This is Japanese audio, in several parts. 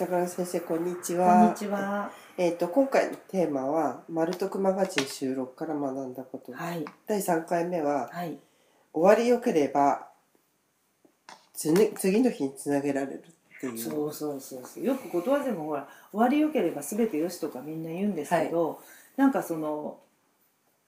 北川先生こんにちこんはにちは。えっ、と今回のテーマは「マルトクマガジン収録から学んだこと」はい。第3回目ははい。「終わりよければつね次の日につなげられる」っていうそうそうそうそう。よくことわざでもほら、終わりよければ全てよしとかみんな言うんですけど、なんかその、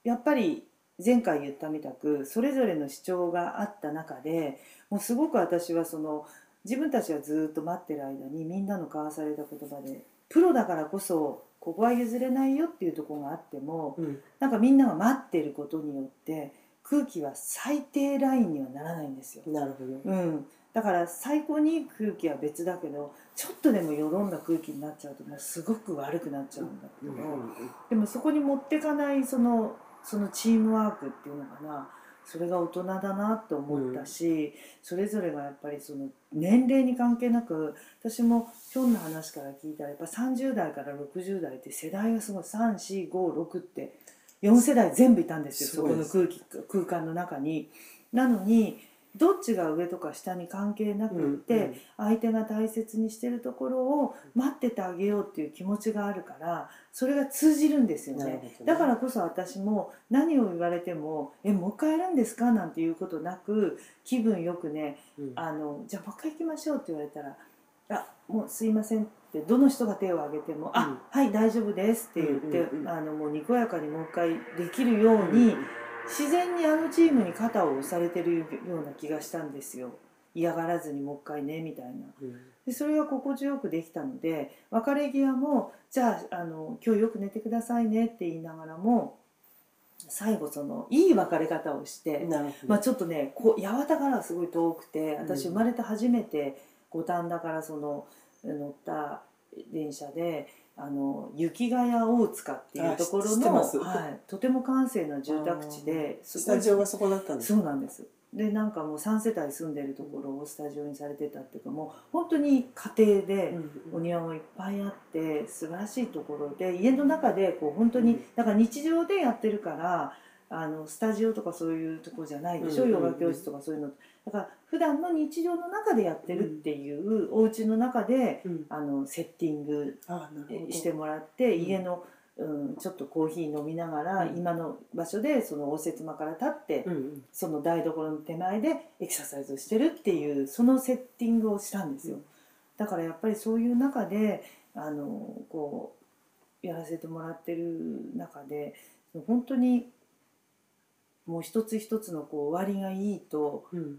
やっぱり前回言ったみたく、それぞれの主張があった中で、もうすごく私はその、自分たちはずっと待ってる間にみんなの交わされた言葉で、プロだからこそ、ここは譲れないよっていうところがあっても、うん。なんかみんなが待ってることによって空気は最低ラインにはならないんですよ。なるほど。うん、だから最高にいい空気は別だけどちょっとでもよどんだ空気になっちゃうともうすごく悪くなっちゃうんだけど、でもそこに持ってかないそのそのチームワークっていうのかなそれが大人だなって思ったし、それぞれがやっぱりその年齢に関係なく私もひょんな話から聞いたらやっぱ30代から60代って世代がすごい3456って4世代全部いたんですよそこの空気空間の中に。なのにどっちが上とか下に関係なくって、うんうん。相手が大切にしてるところを待っててあげようっていう気持ちがあるからそれが通じるんですよね。ね。だからこそ私も何を言われても「えもう一回やるんですか?」なんていうことなく気分よくねうん。あの「じゃあもう一回行きましょう」って言われたら「あもうすいません」ってどの人が手を挙げても「うん。あはい大丈夫です」って言って、うんうんうんあのもうにこやかにもう一回できるように、自然にあのチームに肩を押されてるような気がしたんですよ。嫌がらずにもう一回ねみたいな。うん。でそれが心地よくできたので別れ際も「じゃああの今日よく寝てくださいね」って言いながらも最後そのいい別れ方をして、まあ、ちょっとねこう八幡からはすごい遠くて私うん。生まれて初めて五反田からその乗った電車であの雪ヶ谷大塚っていうところの、はい、とても閑静な住宅地でスタジオがそこだったんですそうなんです。でなんかもう3世帯住んでるところをスタジオにされてたっていうかもう本当に家庭でお庭もいっぱいあって素晴らしいところで家の中でこう本当にうん。だから日常でやってるからあのスタジオとかそういうところじゃないでしょ、うんうんうん。ヨガ教室とかそういうの。だから普段の日常の中でやってるっていうお家の中でうん。あのセッティングしてもらって、うん。家の、うん、ちょっとコーヒー飲みながら、うん。今の場所でその応接間から立って、うんうん。その台所の手前でエクササイズをしてるっていうそのセッティングをしたんですよ、うん。だからやっぱりそういう中であのこうやらせてもらってる中で本当にもう一つ一つのこう終わりがいいとうん。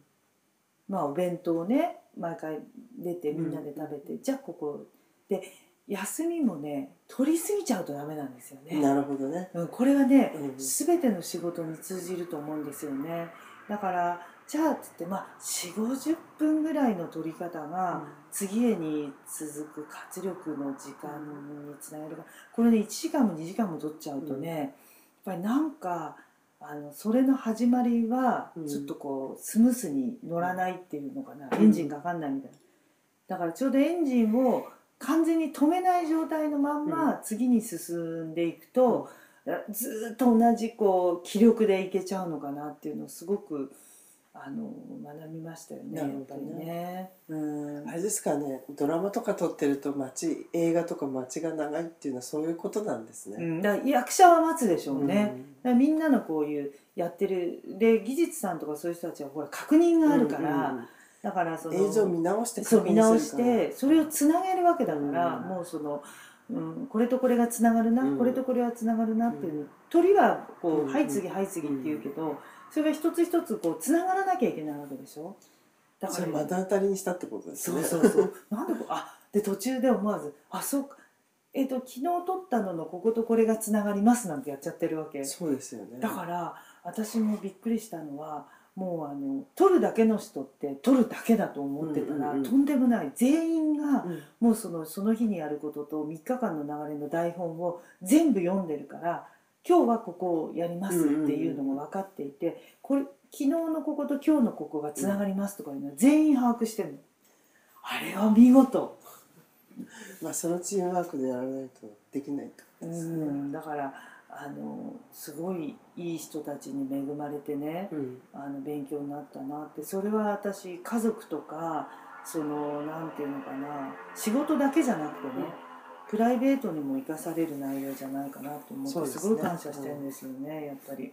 まあお弁当をね毎回出てみんなで食べて、じゃあここで休みもね取りすぎちゃうとダメなんですよね。なるほどね。うん、これはね、うん全ての仕事に通じると思うんですよね。だからじゃあっつってまあ4 5 0分ぐらいの取り方が次へに続く活力の時間につながるかこれね1時間も2時間も取っちゃうとね、やっぱりなんかあのそれの始まりはうん。ちょっとこうスムースに乗らないっていうのかな、うん。エンジンかかんないみたいな。だからちょうどエンジンを完全に止めない状態のまんま次に進んでいくと、ずーっと同じこう気力でいけちゃうのかなっていうのをすごくあの学びましたよねなるほどやっぱりね。ね。うん。あれですかねドラマとか撮ってると街映画とか街が長いっていうのはそういうことなんですね。うん、だ役者は待つでしょうね、うん。らみんなのこういうやってるで技術さんとかそういう人たちはほら確認があるから、うんうんだからその映像見直してそう見直してそれをつなげるわけだから、うん。もうその、うん、これとこれがつながるな、うん。これとこれはつながるなっていうの、鳥はこう、うん。はい次はい次って言うけど、それが一つ一つこうつながらなきゃいけないわけでしょ？だそれ目の当たりにしたってことですそうね。そうそう。なんでこうあで途中で思わず「あそうか。えっ、と昨日撮ったののこことこれがつながります」なんてやっちゃってるわけ。そうですよね。だから私もびっくりしたのはもうあの撮るだけの人って撮るだけだと思ってたら、うんうんうんとんでもない。全員がうん。もうそのその日にやることと3日間の流れの台本を全部読んでるから今日はここをやりますっていうのが分かっていて、これ昨日のここと今日のここがつながりますとかいうのは全員把握してるの。あれは見事。まあそのチームワークでやらないとできないとね。んだからあのすごいいい人たちに恵まれてねうん。あの勉強になったなって。それは私家族とかそのなんていうのかな仕事だけじゃなくてね、プライベートにも生かされる内容じゃないかなと思ってすごい感謝してるんですよね、やっぱり。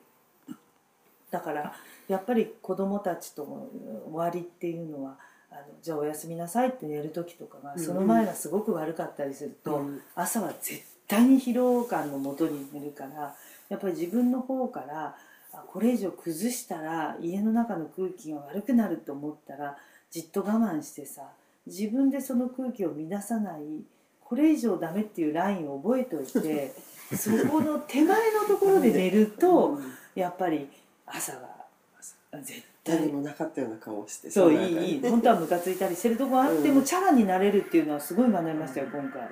だからやっぱり子供たちとの終わりっていうのはあのじゃあおやすみなさいって寝る時とかがうん。その前がすごく悪かったりすると、うん。朝は絶対に疲労感のもとに寝るからやっぱり自分の方からあこれ以上崩したら家の中の空気が悪くなると思ったらじっと我慢してさ自分でその空気を乱さないこれ以上ダメっていうラインを覚えておいて そこの手前のところで寝るとうん。やっぱり朝が絶対何もなかったような顔をしてそういいいい。本当はムカついたりしてるとこあっても、うんチャラになれるっていうのはすごい学びましたよ今回。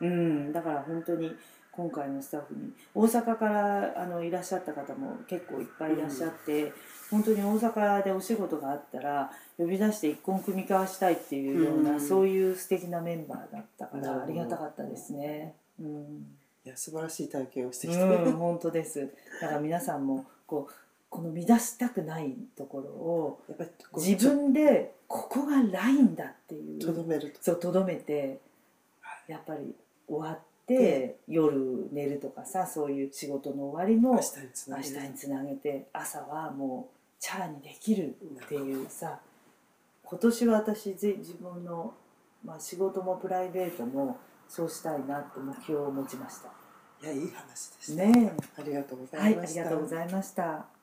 うん。うん、だから本当に今回のスタッフに大阪からあのいらっしゃった方も結構いっぱいいらっしゃって、本当に大阪でお仕事があったら呼び出して一本組み交わしたいっていうような、うん。そういう素敵なメンバーだったからありがたかったですね。うん。いや素晴らしい体験をしてきた、うん、本当です。だから皆さんもこうこの乱したくないところをやっぱり自分でここがラインだっていうとどめると。そうとどめてやっぱり終わってかさそういう仕事の終わりも明日につな明げて朝はもうチャラにできるっていうさ今年は私ぜ自分の、まあ、仕事もプライベートもそうしたいなって目標を持ちました。いやいい話でした、ねありがとうございました、りがとうございました